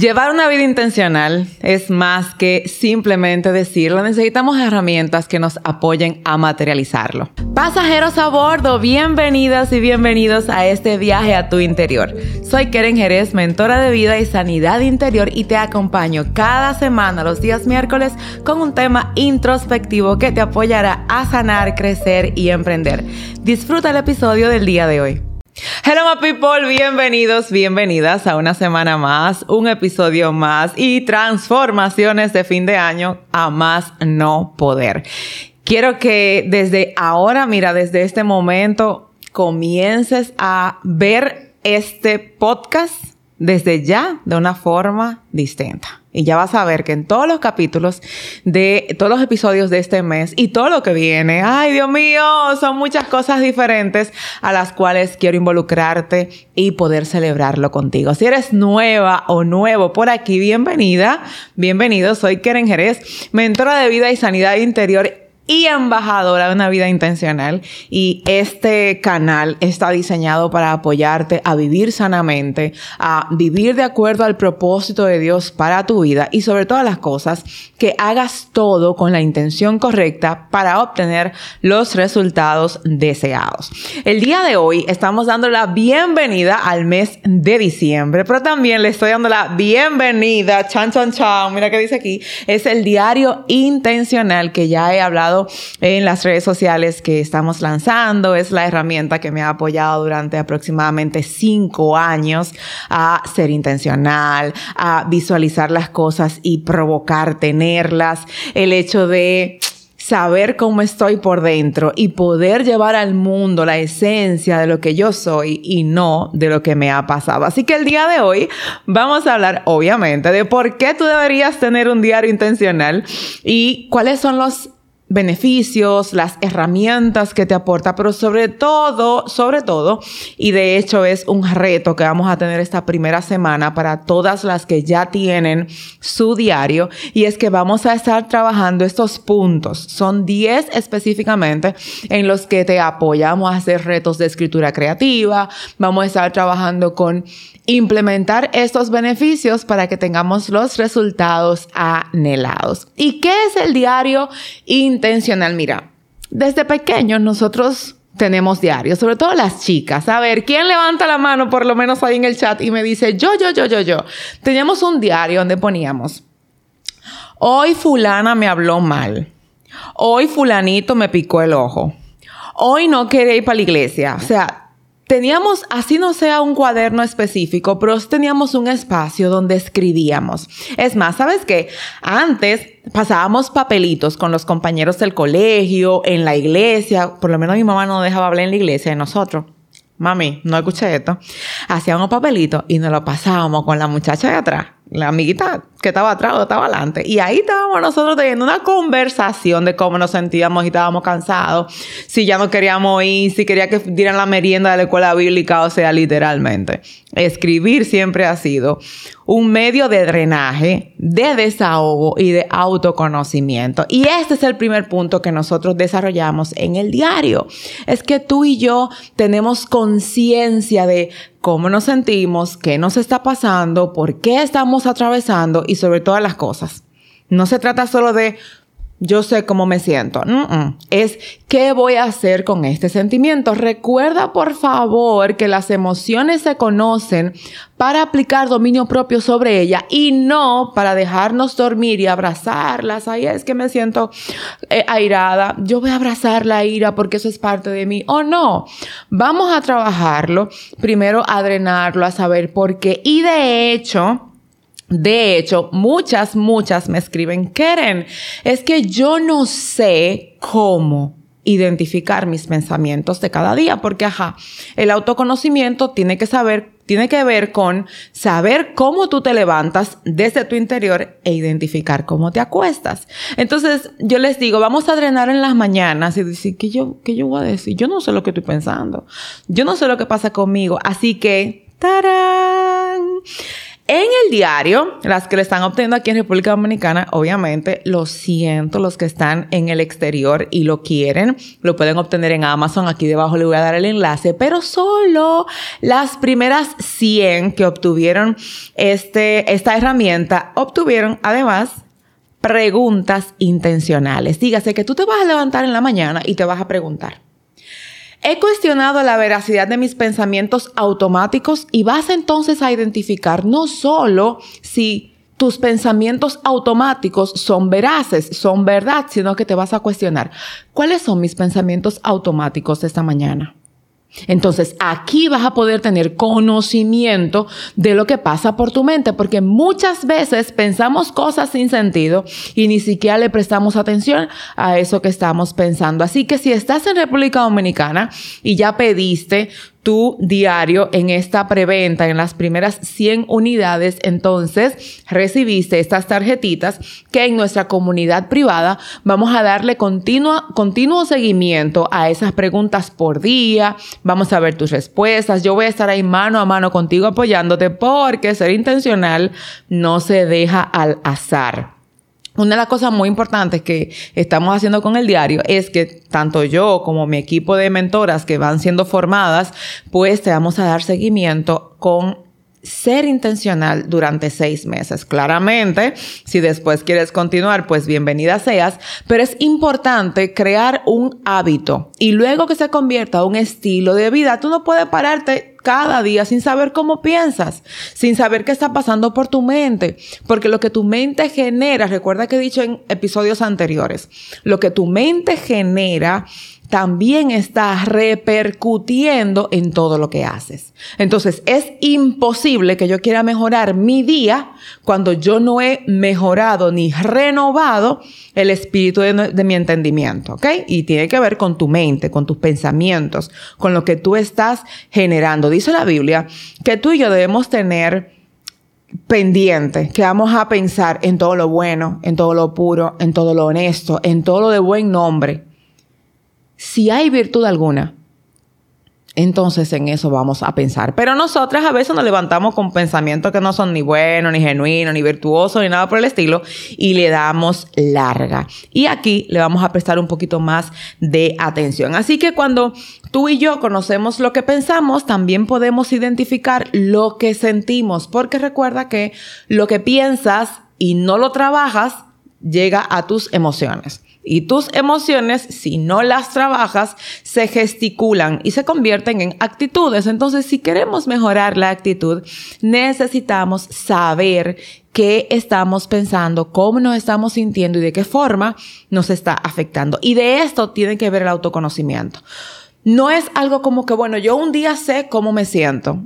Llevar una vida intencional es más que simplemente decirlo, necesitamos herramientas que nos apoyen a materializarlo. Pasajeros a bordo, bienvenidas y bienvenidos a este viaje a tu interior. Soy Keren Jerez, mentora de vida y sanidad interior y te acompaño cada semana los días miércoles con un tema introspectivo que te apoyará a sanar, crecer y emprender. Disfruta el episodio del día de hoy. Hello my people, bienvenidos, bienvenidas a una semana más, un episodio más y transformaciones de fin de año a más no poder. Quiero que desde ahora, mira, desde este momento, comiences a ver este podcast desde ya de una forma distinta. Y ya vas a ver que en todos los capítulos de todos los episodios de este mes y todo lo que viene, ay Dios mío, son muchas cosas diferentes a las cuales quiero involucrarte y poder celebrarlo contigo. Si eres nueva o nuevo por aquí, bienvenida, bienvenido. Soy Keren Jerez, mentora de vida y sanidad interior y embajadora de una vida intencional. Y este canal está diseñado para apoyarte a vivir sanamente, a vivir de acuerdo al propósito de Dios para tu vida y sobre todas las cosas, que hagas todo con la intención correcta para obtener los resultados deseados. El día de hoy estamos dando la bienvenida al mes de diciembre, pero también le estoy dando la bienvenida, chan, chan, chan, mira que dice aquí, es el diario intencional que ya he hablado en las redes sociales que estamos lanzando. Es la herramienta que me ha apoyado durante aproximadamente cinco años a ser intencional, a visualizar las cosas y provocar tenerlas. El hecho de saber cómo estoy por dentro y poder llevar al mundo la esencia de lo que yo soy y no de lo que me ha pasado. Así que el día de hoy vamos a hablar obviamente de por qué tú deberías tener un diario intencional y cuáles son los beneficios, las herramientas que te aporta, pero sobre todo, sobre todo, y de hecho es un reto que vamos a tener esta primera semana para todas las que ya tienen su diario, y es que vamos a estar trabajando estos puntos. Son 10 específicamente en los que te apoyamos a hacer retos de escritura creativa, vamos a estar trabajando con implementar estos beneficios para que tengamos los resultados anhelados. ¿Y qué es el diario intencional? Mira, desde pequeños nosotros tenemos diarios, sobre todo las chicas. A ver, ¿quién levanta la mano por lo menos ahí en el chat y me dice, yo, yo, yo, yo, yo? Teníamos un diario donde poníamos, hoy fulana me habló mal, hoy fulanito me picó el ojo, hoy no quería ir para la iglesia. O sea, teníamos, así no sea un cuaderno específico, pero teníamos un espacio donde escribíamos. Es más, ¿sabes qué? Antes pasábamos papelitos con los compañeros del colegio, en la iglesia, por lo menos mi mamá no dejaba hablar en la iglesia de nosotros. Mami, no escuché esto. Hacíamos papelitos y nos lo pasábamos con la muchacha de atrás la amiguita que estaba atrás o estaba adelante. Y ahí estábamos nosotros teniendo una conversación de cómo nos sentíamos y estábamos cansados, si ya no queríamos ir, si quería que dieran la merienda de la escuela bíblica, o sea, literalmente. Escribir siempre ha sido un medio de drenaje, de desahogo y de autoconocimiento. Y este es el primer punto que nosotros desarrollamos en el diario. Es que tú y yo tenemos conciencia de cómo nos sentimos, qué nos está pasando, por qué estamos atravesando y sobre todas las cosas. No se trata solo de yo sé cómo me siento. Es qué voy a hacer con este sentimiento. Recuerda, por favor, que las emociones se conocen para aplicar dominio propio sobre ella y no para dejarnos dormir y abrazarlas. Ahí es que me siento eh, airada. Yo voy a abrazar la ira porque eso es parte de mí. O no. Vamos a trabajarlo. Primero a drenarlo, a saber por qué. Y de hecho, de hecho, muchas, muchas me escriben, Keren, es que yo no sé cómo identificar mis pensamientos de cada día, porque ajá, el autoconocimiento tiene que saber, tiene que ver con saber cómo tú te levantas desde tu interior e identificar cómo te acuestas. Entonces, yo les digo, vamos a drenar en las mañanas y decir, ¿qué yo, qué yo voy a decir? Yo no sé lo que estoy pensando. Yo no sé lo que pasa conmigo. Así que, ¡tarán! En el diario, las que le están obteniendo aquí en República Dominicana, obviamente, lo siento, los que están en el exterior y lo quieren, lo pueden obtener en Amazon. Aquí debajo le voy a dar el enlace, pero solo las primeras 100 que obtuvieron este, esta herramienta obtuvieron además preguntas intencionales. Dígase que tú te vas a levantar en la mañana y te vas a preguntar. He cuestionado la veracidad de mis pensamientos automáticos y vas entonces a identificar no solo si tus pensamientos automáticos son veraces, son verdad, sino que te vas a cuestionar, ¿cuáles son mis pensamientos automáticos esta mañana? Entonces, aquí vas a poder tener conocimiento de lo que pasa por tu mente, porque muchas veces pensamos cosas sin sentido y ni siquiera le prestamos atención a eso que estamos pensando. Así que si estás en República Dominicana y ya pediste tu diario en esta preventa, en las primeras 100 unidades, entonces recibiste estas tarjetitas que en nuestra comunidad privada vamos a darle continuo, continuo seguimiento a esas preguntas por día, vamos a ver tus respuestas, yo voy a estar ahí mano a mano contigo apoyándote porque ser intencional no se deja al azar. Una de las cosas muy importantes que estamos haciendo con el diario es que tanto yo como mi equipo de mentoras que van siendo formadas, pues te vamos a dar seguimiento con ser intencional durante seis meses. Claramente, si después quieres continuar, pues bienvenida seas, pero es importante crear un hábito y luego que se convierta en un estilo de vida, tú no puedes pararte cada día sin saber cómo piensas, sin saber qué está pasando por tu mente, porque lo que tu mente genera, recuerda que he dicho en episodios anteriores, lo que tu mente genera también está repercutiendo en todo lo que haces. Entonces, es imposible que yo quiera mejorar mi día cuando yo no he mejorado ni renovado el espíritu de, mi entendimiento, ¿ok? Y tiene que ver con tu mente, con tus pensamientos, con lo que tú estás generando. Dice la Biblia que tú y yo debemos tener pendiente, que vamos a pensar en todo lo bueno, en todo lo puro, en todo lo honesto, en todo lo de buen nombre si hay virtud alguna, entonces en eso vamos a pensar. Pero nosotras a veces nos levantamos con pensamientos que no son ni buenos, ni genuinos, ni virtuosos, ni nada por el estilo, y le damos larga. Y aquí le vamos a prestar un poquito más de atención. Así que cuando tú y yo conocemos lo que pensamos, también podemos identificar lo que sentimos, porque recuerda que lo que piensas y no lo trabajas, llega a tus emociones. Y tus emociones, si no las trabajas, se gesticulan y se convierten en actitudes. Entonces, si queremos mejorar la actitud, necesitamos saber qué estamos pensando, cómo nos estamos sintiendo y de qué forma nos está afectando. Y de esto tiene que ver el autoconocimiento. No es algo como que, bueno, yo un día sé cómo me siento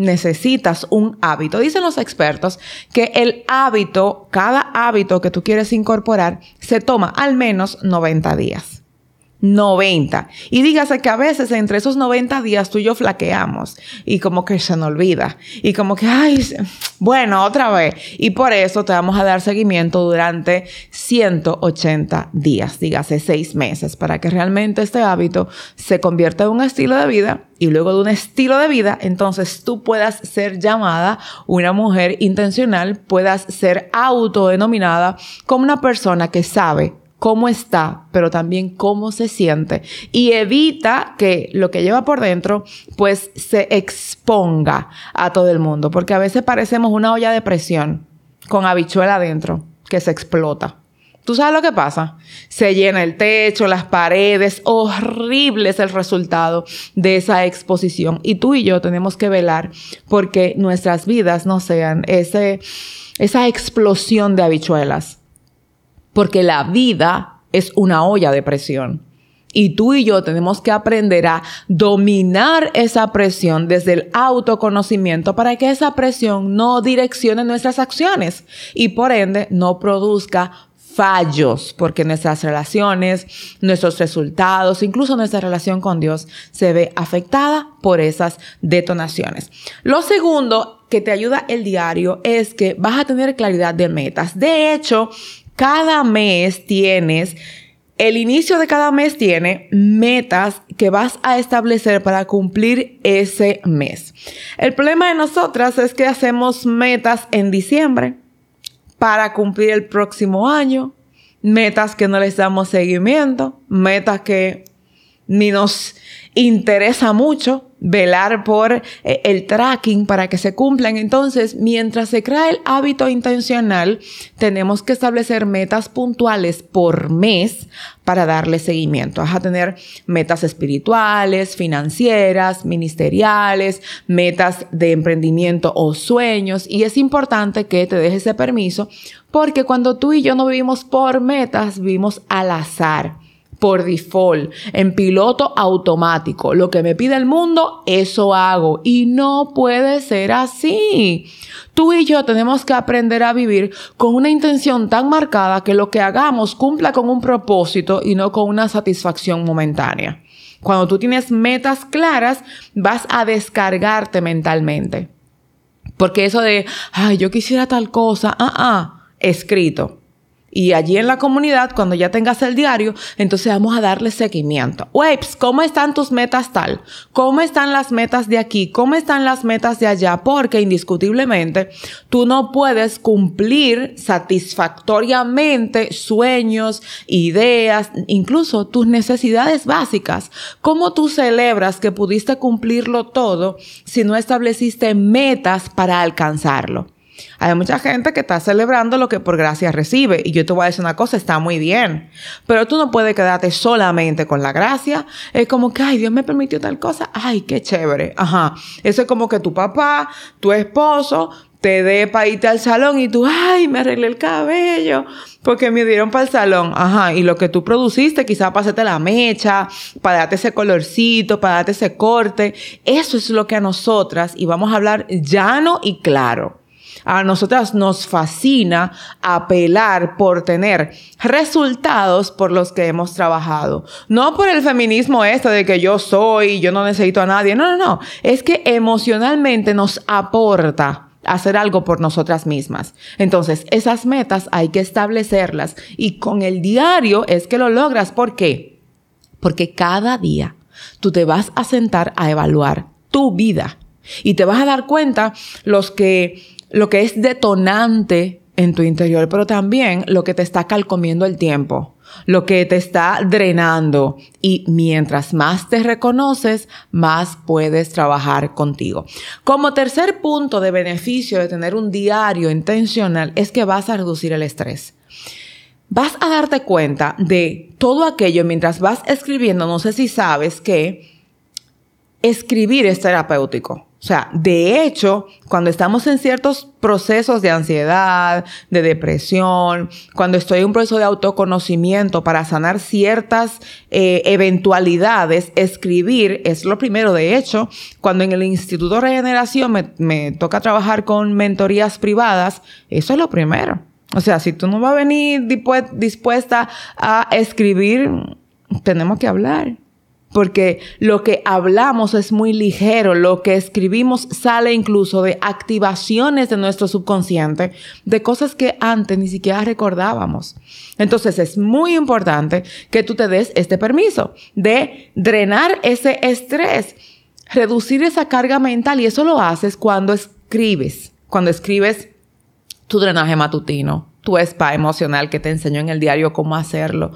necesitas un hábito. Dicen los expertos que el hábito, cada hábito que tú quieres incorporar, se toma al menos 90 días. 90. Y dígase que a veces entre esos 90 días tú y yo flaqueamos y como que se nos olvida y como que, ay, bueno, otra vez. Y por eso te vamos a dar seguimiento durante 180 días, dígase 6 meses, para que realmente este hábito se convierta en un estilo de vida y luego de un estilo de vida, entonces tú puedas ser llamada una mujer intencional, puedas ser autodenominada como una persona que sabe cómo está, pero también cómo se siente y evita que lo que lleva por dentro pues se exponga a todo el mundo, porque a veces parecemos una olla de presión con habichuela adentro que se explota. ¿Tú sabes lo que pasa? Se llena el techo, las paredes, horrible es el resultado de esa exposición. Y tú y yo tenemos que velar porque nuestras vidas no sean ese, esa explosión de habichuelas porque la vida es una olla de presión. Y tú y yo tenemos que aprender a dominar esa presión desde el autoconocimiento para que esa presión no direccione nuestras acciones y por ende no produzca fallos, porque nuestras relaciones, nuestros resultados, incluso nuestra relación con Dios se ve afectada por esas detonaciones. Lo segundo que te ayuda el diario es que vas a tener claridad de metas. De hecho, cada mes tienes el inicio de cada mes tiene metas que vas a establecer para cumplir ese mes. El problema de nosotras es que hacemos metas en diciembre para cumplir el próximo año, metas que no les damos seguimiento, metas que ni nos interesa mucho velar por eh, el tracking para que se cumplan. Entonces, mientras se crea el hábito intencional, tenemos que establecer metas puntuales por mes para darle seguimiento. Vas a tener metas espirituales, financieras, ministeriales, metas de emprendimiento o sueños. Y es importante que te dejes ese permiso porque cuando tú y yo no vivimos por metas, vivimos al azar por default, en piloto automático. Lo que me pide el mundo, eso hago. Y no puede ser así. Tú y yo tenemos que aprender a vivir con una intención tan marcada que lo que hagamos cumpla con un propósito y no con una satisfacción momentánea. Cuando tú tienes metas claras, vas a descargarte mentalmente. Porque eso de, ay, yo quisiera tal cosa, ah, ah, escrito. Y allí en la comunidad, cuando ya tengas el diario, entonces vamos a darle seguimiento. Waves, ¿cómo están tus metas tal? ¿Cómo están las metas de aquí? ¿Cómo están las metas de allá? Porque indiscutiblemente tú no puedes cumplir satisfactoriamente sueños, ideas, incluso tus necesidades básicas. ¿Cómo tú celebras que pudiste cumplirlo todo si no estableciste metas para alcanzarlo? Hay mucha gente que está celebrando lo que por gracia recibe. Y yo te voy a decir una cosa, está muy bien. Pero tú no puedes quedarte solamente con la gracia. Es como que, ay, Dios me permitió tal cosa. Ay, qué chévere. Ajá. Eso es como que tu papá, tu esposo, te dé para irte al salón y tú, ay, me arreglé el cabello porque me dieron para el salón. Ajá, y lo que tú produciste, quizás para la mecha, para darte ese colorcito, para darte ese corte, eso es lo que a nosotras, y vamos a hablar llano y claro, a nosotras nos fascina apelar por tener resultados por los que hemos trabajado. No por el feminismo este de que yo soy, yo no necesito a nadie. No, no, no. Es que emocionalmente nos aporta hacer algo por nosotras mismas. Entonces, esas metas hay que establecerlas y con el diario es que lo logras. ¿Por qué? Porque cada día tú te vas a sentar a evaluar tu vida y te vas a dar cuenta los que lo que es detonante en tu interior, pero también lo que te está calcomiendo el tiempo, lo que te está drenando. Y mientras más te reconoces, más puedes trabajar contigo. Como tercer punto de beneficio de tener un diario intencional es que vas a reducir el estrés. Vas a darte cuenta de todo aquello mientras vas escribiendo. No sé si sabes que escribir es terapéutico. O sea, de hecho, cuando estamos en ciertos procesos de ansiedad, de depresión, cuando estoy en un proceso de autoconocimiento para sanar ciertas eh, eventualidades, escribir es lo primero. De hecho, cuando en el Instituto de Regeneración me, me toca trabajar con mentorías privadas, eso es lo primero. O sea, si tú no vas a venir dispuesta a escribir, tenemos que hablar porque lo que hablamos es muy ligero, lo que escribimos sale incluso de activaciones de nuestro subconsciente, de cosas que antes ni siquiera recordábamos. Entonces es muy importante que tú te des este permiso de drenar ese estrés, reducir esa carga mental y eso lo haces cuando escribes, cuando escribes tu drenaje matutino, tu spa emocional que te enseñó en el diario cómo hacerlo,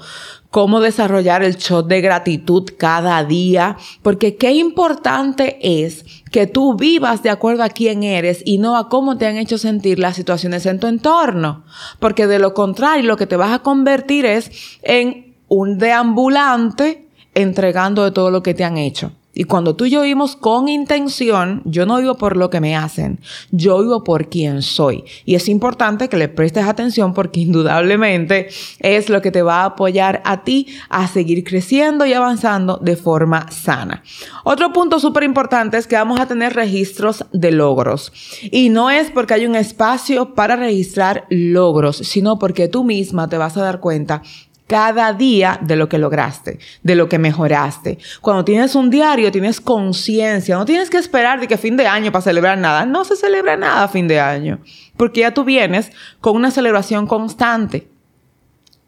cómo desarrollar el shot de gratitud cada día, porque qué importante es que tú vivas de acuerdo a quién eres y no a cómo te han hecho sentir las situaciones en tu entorno, porque de lo contrario lo que te vas a convertir es en un deambulante entregando de todo lo que te han hecho. Y cuando tú y yo vivimos con intención, yo no vivo por lo que me hacen, yo vivo por quien soy. Y es importante que le prestes atención porque indudablemente es lo que te va a apoyar a ti a seguir creciendo y avanzando de forma sana. Otro punto súper importante es que vamos a tener registros de logros. Y no es porque hay un espacio para registrar logros, sino porque tú misma te vas a dar cuenta cada día de lo que lograste, de lo que mejoraste. Cuando tienes un diario, tienes conciencia, no tienes que esperar de que fin de año para celebrar nada. No se celebra nada a fin de año, porque ya tú vienes con una celebración constante,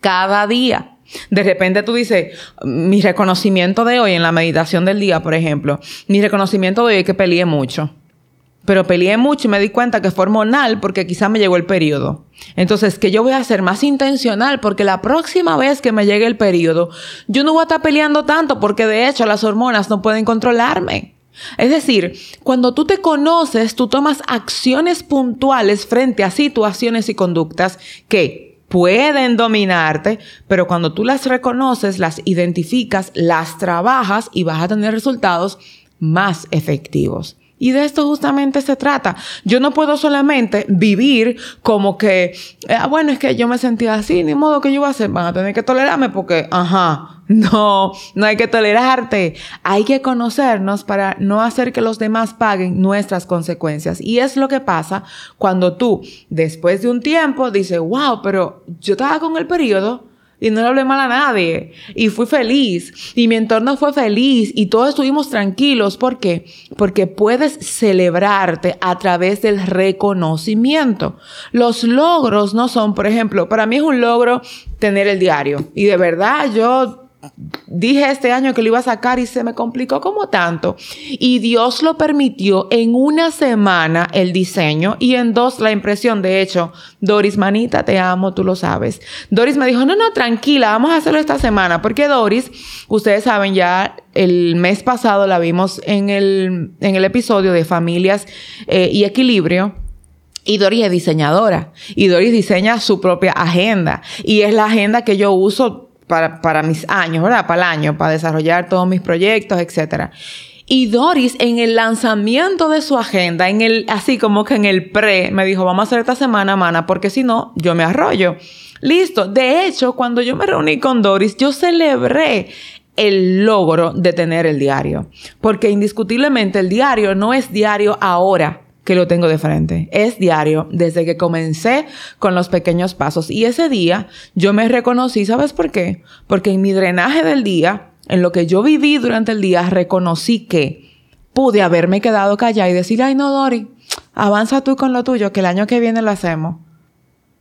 cada día. De repente tú dices, mi reconocimiento de hoy en la meditación del día, por ejemplo, mi reconocimiento de hoy es que peleé mucho. Pero peleé mucho y me di cuenta que fue hormonal porque quizá me llegó el periodo. Entonces, que yo voy a ser más intencional porque la próxima vez que me llegue el periodo, yo no voy a estar peleando tanto porque de hecho las hormonas no pueden controlarme. Es decir, cuando tú te conoces, tú tomas acciones puntuales frente a situaciones y conductas que pueden dominarte, pero cuando tú las reconoces, las identificas, las trabajas y vas a tener resultados más efectivos. Y de esto justamente se trata. Yo no puedo solamente vivir como que, ah, bueno, es que yo me sentía así, ni modo que yo voy a hacer, van a tener que tolerarme porque, ajá, no, no hay que tolerarte. Hay que conocernos para no hacer que los demás paguen nuestras consecuencias. Y es lo que pasa cuando tú, después de un tiempo, dices, wow, pero yo estaba con el periodo y no le hablé mal a nadie. Y fui feliz. Y mi entorno fue feliz. Y todos estuvimos tranquilos. ¿Por qué? Porque puedes celebrarte a través del reconocimiento. Los logros no son, por ejemplo, para mí es un logro tener el diario. Y de verdad yo Dije este año que lo iba a sacar y se me complicó como tanto. Y Dios lo permitió en una semana el diseño y en dos la impresión. De hecho, Doris, manita, te amo, tú lo sabes. Doris me dijo, no, no, tranquila, vamos a hacerlo esta semana. Porque Doris, ustedes saben ya, el mes pasado la vimos en el, en el episodio de familias eh, y equilibrio. Y Doris es diseñadora. Y Doris diseña su propia agenda. Y es la agenda que yo uso para, para mis años, ¿verdad? Para el año, para desarrollar todos mis proyectos, etc. Y Doris, en el lanzamiento de su agenda, en el, así como que en el pre, me dijo, vamos a hacer esta semana, mana, porque si no, yo me arroyo. Listo. De hecho, cuando yo me reuní con Doris, yo celebré el logro de tener el diario. Porque indiscutiblemente el diario no es diario ahora que lo tengo de frente. Es diario desde que comencé con los pequeños pasos. Y ese día yo me reconocí, ¿sabes por qué? Porque en mi drenaje del día, en lo que yo viví durante el día, reconocí que pude haberme quedado callada y decir, ay no, Dori, avanza tú con lo tuyo, que el año que viene lo hacemos.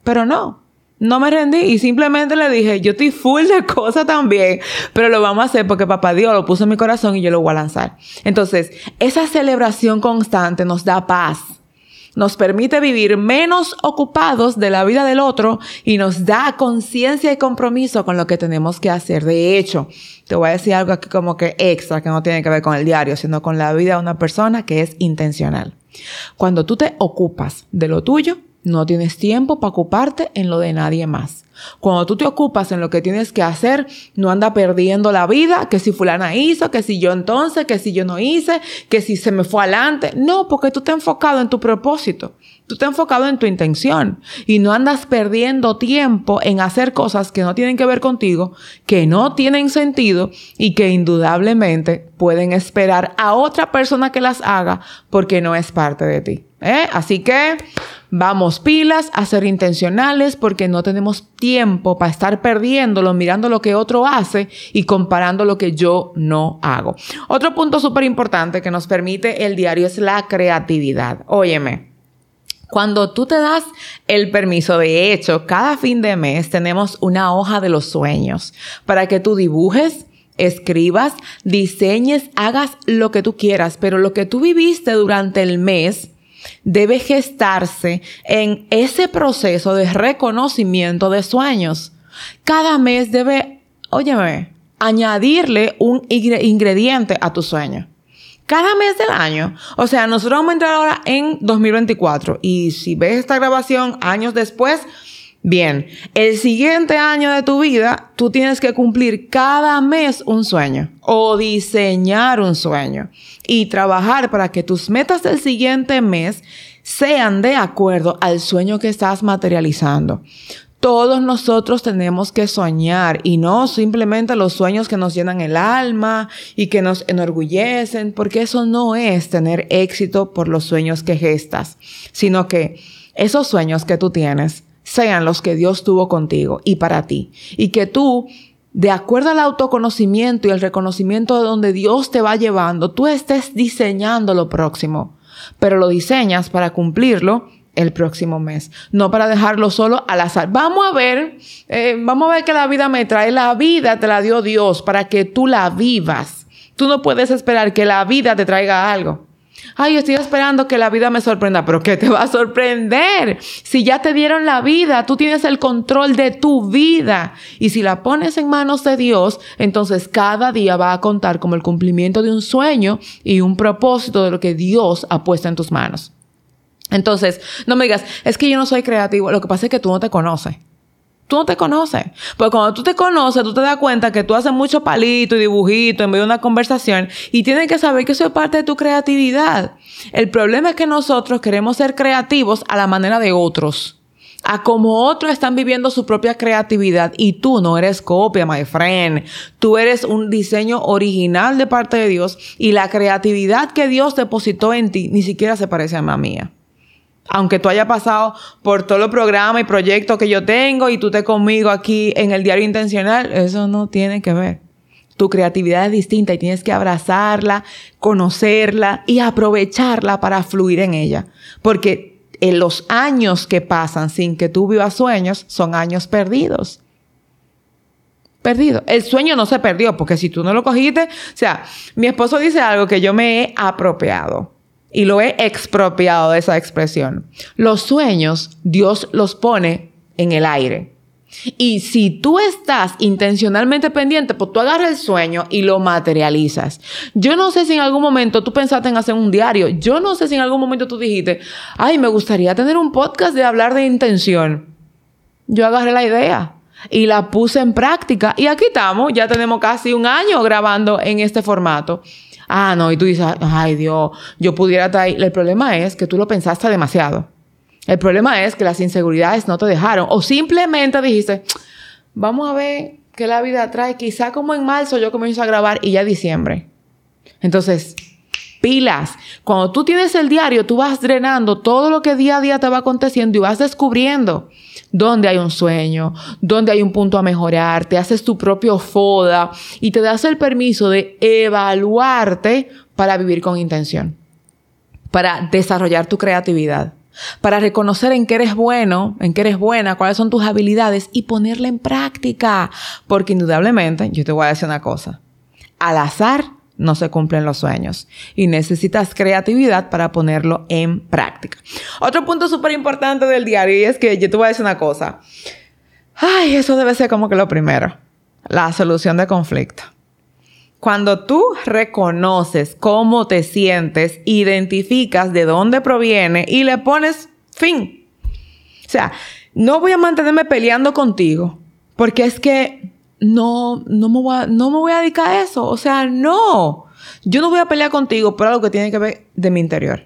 Pero no, no me rendí y simplemente le dije, yo estoy full de cosas también, pero lo vamos a hacer porque papá Dios lo puso en mi corazón y yo lo voy a lanzar. Entonces, esa celebración constante nos da paz, nos permite vivir menos ocupados de la vida del otro y nos da conciencia y compromiso con lo que tenemos que hacer. De hecho, te voy a decir algo aquí como que extra, que no tiene que ver con el diario, sino con la vida de una persona que es intencional. Cuando tú te ocupas de lo tuyo, no tienes tiempo para ocuparte en lo de nadie más. Cuando tú te ocupas en lo que tienes que hacer, no anda perdiendo la vida, que si fulana hizo, que si yo entonces, que si yo no hice, que si se me fue adelante. No, porque tú te has enfocado en tu propósito. Tú te has enfocado en tu intención y no andas perdiendo tiempo en hacer cosas que no tienen que ver contigo, que no tienen sentido y que indudablemente pueden esperar a otra persona que las haga porque no es parte de ti. ¿Eh? Así que vamos pilas a ser intencionales porque no tenemos tiempo para estar perdiéndolo, mirando lo que otro hace y comparando lo que yo no hago. Otro punto súper importante que nos permite el diario es la creatividad. Óyeme. Cuando tú te das el permiso, de hecho, cada fin de mes tenemos una hoja de los sueños para que tú dibujes, escribas, diseñes, hagas lo que tú quieras, pero lo que tú viviste durante el mes debe gestarse en ese proceso de reconocimiento de sueños. Cada mes debe, óyeme, añadirle un ingrediente a tu sueño cada mes del año. O sea, nosotros vamos a entrar ahora en 2024 y si ves esta grabación años después, bien, el siguiente año de tu vida, tú tienes que cumplir cada mes un sueño o diseñar un sueño y trabajar para que tus metas del siguiente mes sean de acuerdo al sueño que estás materializando. Todos nosotros tenemos que soñar y no simplemente los sueños que nos llenan el alma y que nos enorgullecen, porque eso no es tener éxito por los sueños que gestas, sino que esos sueños que tú tienes sean los que Dios tuvo contigo y para ti. Y que tú, de acuerdo al autoconocimiento y el reconocimiento de donde Dios te va llevando, tú estés diseñando lo próximo, pero lo diseñas para cumplirlo el próximo mes, no para dejarlo solo al azar. Vamos a ver, eh, vamos a ver que la vida me trae. La vida te la dio Dios para que tú la vivas. Tú no puedes esperar que la vida te traiga algo. Ay, estoy esperando que la vida me sorprenda, pero ¿qué te va a sorprender? Si ya te dieron la vida, tú tienes el control de tu vida. Y si la pones en manos de Dios, entonces cada día va a contar como el cumplimiento de un sueño y un propósito de lo que Dios ha puesto en tus manos. Entonces, no me digas, es que yo no soy creativo. Lo que pasa es que tú no te conoces. Tú no te conoces. Porque cuando tú te conoces, tú te das cuenta que tú haces mucho palito y dibujito en medio de una conversación y tienes que saber que eso es parte de tu creatividad. El problema es que nosotros queremos ser creativos a la manera de otros. A como otros están viviendo su propia creatividad y tú no eres copia, my friend. Tú eres un diseño original de parte de Dios y la creatividad que Dios depositó en ti ni siquiera se parece a la mía aunque tú hayas pasado por todos los programas y proyectos que yo tengo y tú estés conmigo aquí en el diario intencional, eso no tiene que ver. Tu creatividad es distinta y tienes que abrazarla, conocerla y aprovecharla para fluir en ella. Porque en los años que pasan sin que tú vivas sueños son años perdidos. Perdido. El sueño no se perdió porque si tú no lo cogiste, o sea, mi esposo dice algo que yo me he apropiado y lo he expropiado de esa expresión. Los sueños Dios los pone en el aire. Y si tú estás intencionalmente pendiente, pues tú agarras el sueño y lo materializas. Yo no sé si en algún momento tú pensaste en hacer un diario. Yo no sé si en algún momento tú dijiste, ay, me gustaría tener un podcast de hablar de intención. Yo agarré la idea y la puse en práctica. Y aquí estamos, ya tenemos casi un año grabando en este formato. Ah, no, y tú dices, ay Dios, yo pudiera estar ahí. El problema es que tú lo pensaste demasiado. El problema es que las inseguridades no te dejaron. O simplemente dijiste, vamos a ver qué la vida trae. Quizá como en marzo yo comienzo a grabar y ya diciembre. Entonces, pilas. Cuando tú tienes el diario, tú vas drenando todo lo que día a día te va aconteciendo y vas descubriendo dónde hay un sueño, dónde hay un punto a mejorar, te haces tu propio FODA y te das el permiso de evaluarte para vivir con intención, para desarrollar tu creatividad, para reconocer en qué eres bueno, en qué eres buena, cuáles son tus habilidades y ponerla en práctica. Porque indudablemente, yo te voy a decir una cosa, al azar no se cumplen los sueños y necesitas creatividad para ponerlo en práctica. Otro punto súper importante del diario es que yo te voy a decir una cosa. Ay, eso debe ser como que lo primero, la solución de conflicto. Cuando tú reconoces cómo te sientes, identificas de dónde proviene y le pones fin. O sea, no voy a mantenerme peleando contigo porque es que no, no me, voy a, no me voy a dedicar a eso. O sea, no. Yo no voy a pelear contigo por algo que tiene que ver de mi interior.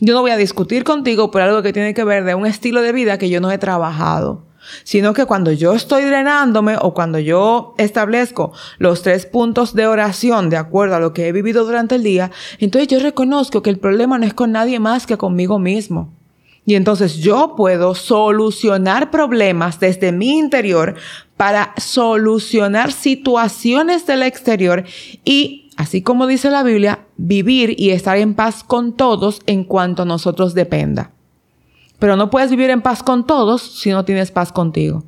Yo no voy a discutir contigo por algo que tiene que ver de un estilo de vida que yo no he trabajado. Sino que cuando yo estoy drenándome o cuando yo establezco los tres puntos de oración de acuerdo a lo que he vivido durante el día, entonces yo reconozco que el problema no es con nadie más que conmigo mismo. Y entonces yo puedo solucionar problemas desde mi interior para solucionar situaciones del exterior y, así como dice la Biblia, vivir y estar en paz con todos en cuanto a nosotros dependa. Pero no puedes vivir en paz con todos si no tienes paz contigo.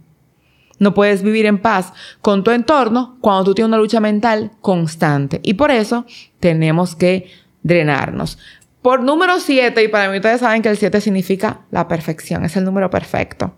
No puedes vivir en paz con tu entorno cuando tú tienes una lucha mental constante. Y por eso tenemos que drenarnos. Por número 7, y para mí ustedes saben que el 7 significa la perfección, es el número perfecto.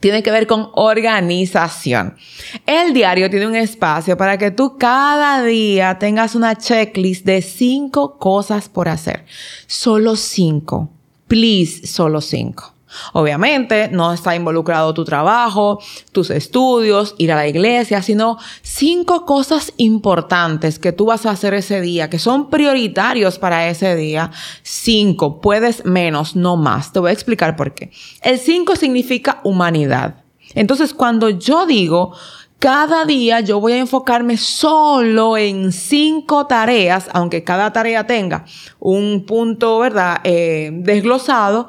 Tiene que ver con organización. El diario tiene un espacio para que tú cada día tengas una checklist de cinco cosas por hacer. Solo cinco. Please, solo cinco. Obviamente no está involucrado tu trabajo, tus estudios, ir a la iglesia, sino cinco cosas importantes que tú vas a hacer ese día, que son prioritarios para ese día. Cinco, puedes menos, no más. Te voy a explicar por qué. El cinco significa humanidad. Entonces, cuando yo digo, cada día yo voy a enfocarme solo en cinco tareas, aunque cada tarea tenga un punto, ¿verdad?, eh, desglosado,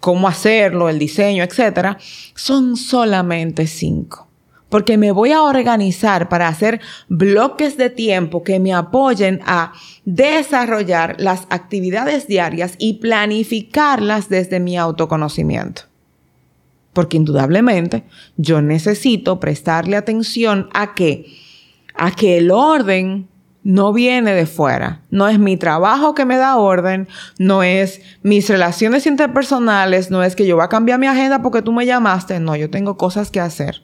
cómo hacerlo, el diseño, etcétera, son solamente cinco. porque me voy a organizar para hacer bloques de tiempo que me apoyen a desarrollar las actividades diarias y planificarlas desde mi autoconocimiento. Porque indudablemente yo necesito prestarle atención a que, a que el orden no viene de fuera. No es mi trabajo que me da orden, no es mis relaciones interpersonales, no es que yo voy a cambiar mi agenda porque tú me llamaste. No, yo tengo cosas que hacer.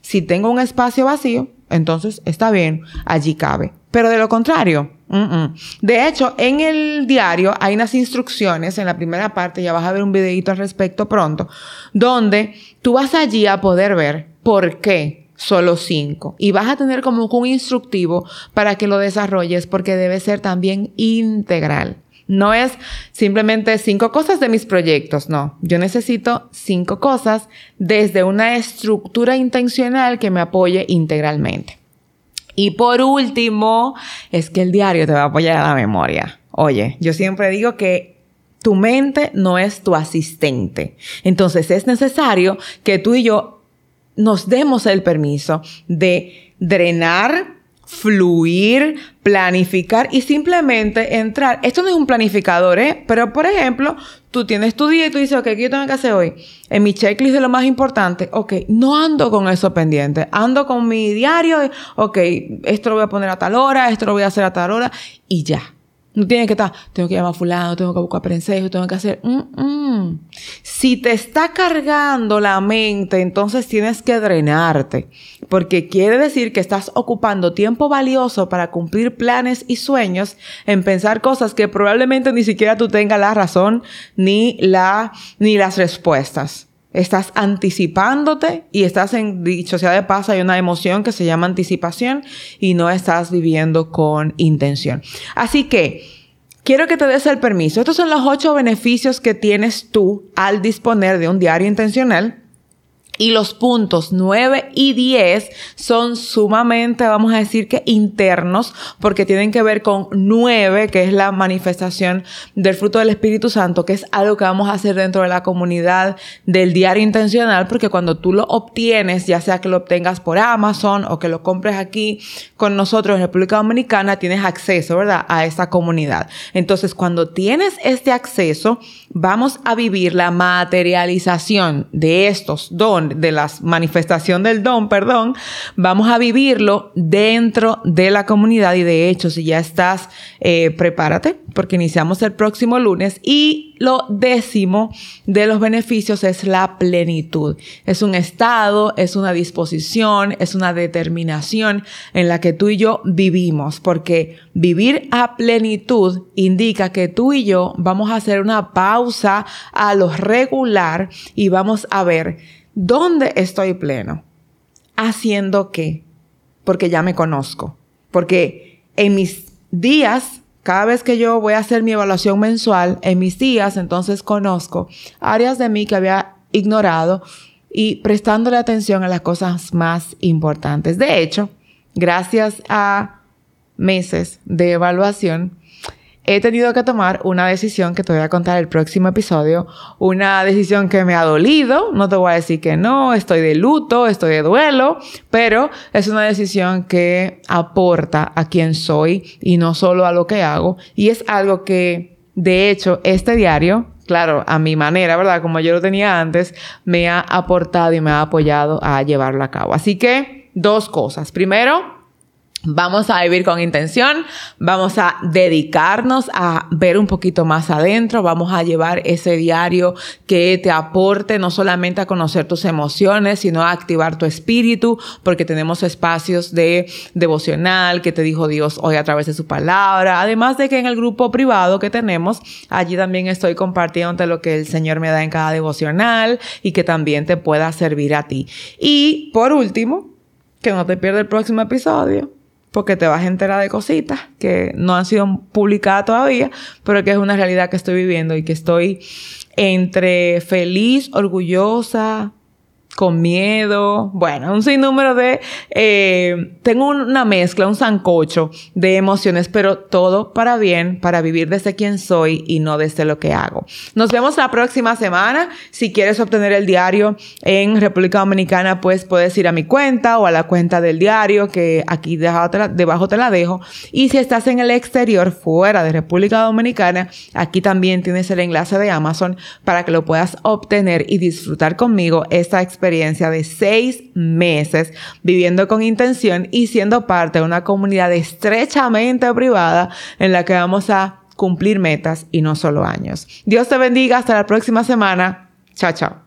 Si tengo un espacio vacío, entonces está bien, allí cabe. Pero de lo contrario, de hecho, en el diario hay unas instrucciones, en la primera parte ya vas a ver un videito al respecto pronto, donde tú vas allí a poder ver por qué solo cinco. Y vas a tener como un instructivo para que lo desarrolles porque debe ser también integral. No es simplemente cinco cosas de mis proyectos, no. Yo necesito cinco cosas desde una estructura intencional que me apoye integralmente. Y por último, es que el diario te va a apoyar a la memoria. Oye, yo siempre digo que tu mente no es tu asistente. Entonces es necesario que tú y yo nos demos el permiso de drenar fluir, planificar y simplemente entrar. Esto no es un planificador, ¿eh? Pero, por ejemplo, tú tienes tu día y tú dices, ok, ¿qué yo tengo que hacer hoy? En mi checklist de lo más importante, ok, no ando con eso pendiente, ando con mi diario, ok, esto lo voy a poner a tal hora, esto lo voy a hacer a tal hora y ya. No tiene que estar, tengo que llamar a fulano, tengo que buscar prensejo, tengo que hacer... Mm, mm. Si te está cargando la mente, entonces tienes que drenarte, porque quiere decir que estás ocupando tiempo valioso para cumplir planes y sueños en pensar cosas que probablemente ni siquiera tú tengas la razón ni, la, ni las respuestas. Estás anticipándote y estás en, dicho sea de paso, hay una emoción que se llama anticipación y no estás viviendo con intención. Así que, quiero que te des el permiso. Estos son los ocho beneficios que tienes tú al disponer de un diario intencional y los puntos 9 y 10 son sumamente, vamos a decir que internos, porque tienen que ver con 9, que es la manifestación del fruto del Espíritu Santo, que es algo que vamos a hacer dentro de la comunidad del diario intencional, porque cuando tú lo obtienes, ya sea que lo obtengas por Amazon o que lo compres aquí con nosotros en República Dominicana, tienes acceso, ¿verdad?, a esta comunidad. Entonces, cuando tienes este acceso, vamos a vivir la materialización de estos dones de la manifestación del don, perdón, vamos a vivirlo dentro de la comunidad y de hecho, si ya estás, eh, prepárate porque iniciamos el próximo lunes y lo décimo de los beneficios es la plenitud. Es un estado, es una disposición, es una determinación en la que tú y yo vivimos, porque vivir a plenitud indica que tú y yo vamos a hacer una pausa a lo regular y vamos a ver ¿Dónde estoy pleno? ¿Haciendo qué? Porque ya me conozco. Porque en mis días, cada vez que yo voy a hacer mi evaluación mensual, en mis días entonces conozco áreas de mí que había ignorado y prestándole atención a las cosas más importantes. De hecho, gracias a meses de evaluación, he tenido que tomar una decisión que te voy a contar el próximo episodio, una decisión que me ha dolido, no te voy a decir que no, estoy de luto, estoy de duelo, pero es una decisión que aporta a quien soy y no solo a lo que hago, y es algo que, de hecho, este diario, claro, a mi manera, ¿verdad? Como yo lo tenía antes, me ha aportado y me ha apoyado a llevarlo a cabo. Así que, dos cosas. Primero, Vamos a vivir con intención, vamos a dedicarnos a ver un poquito más adentro, vamos a llevar ese diario que te aporte no solamente a conocer tus emociones, sino a activar tu espíritu, porque tenemos espacios de devocional que te dijo Dios hoy a través de su palabra, además de que en el grupo privado que tenemos, allí también estoy compartiendo lo que el Señor me da en cada devocional y que también te pueda servir a ti. Y por último, que no te pierdas el próximo episodio porque te vas a enterar de cositas que no han sido publicadas todavía, pero que es una realidad que estoy viviendo y que estoy entre feliz, orgullosa, con miedo, bueno, un sinnúmero de... Eh, tengo una mezcla, un sancocho de emociones, pero todo para bien, para vivir desde quien soy y no desde lo que hago. Nos vemos la próxima semana. Si quieres obtener el diario en República Dominicana, pues puedes ir a mi cuenta o a la cuenta del diario, que aquí debajo te la dejo. Y si estás en el exterior, fuera de República Dominicana, aquí también tienes el enlace de Amazon para que lo puedas obtener y disfrutar conmigo esta experiencia de seis meses viviendo con intención y siendo parte de una comunidad estrechamente privada en la que vamos a cumplir metas y no solo años. Dios te bendiga. Hasta la próxima semana. Chao, chao.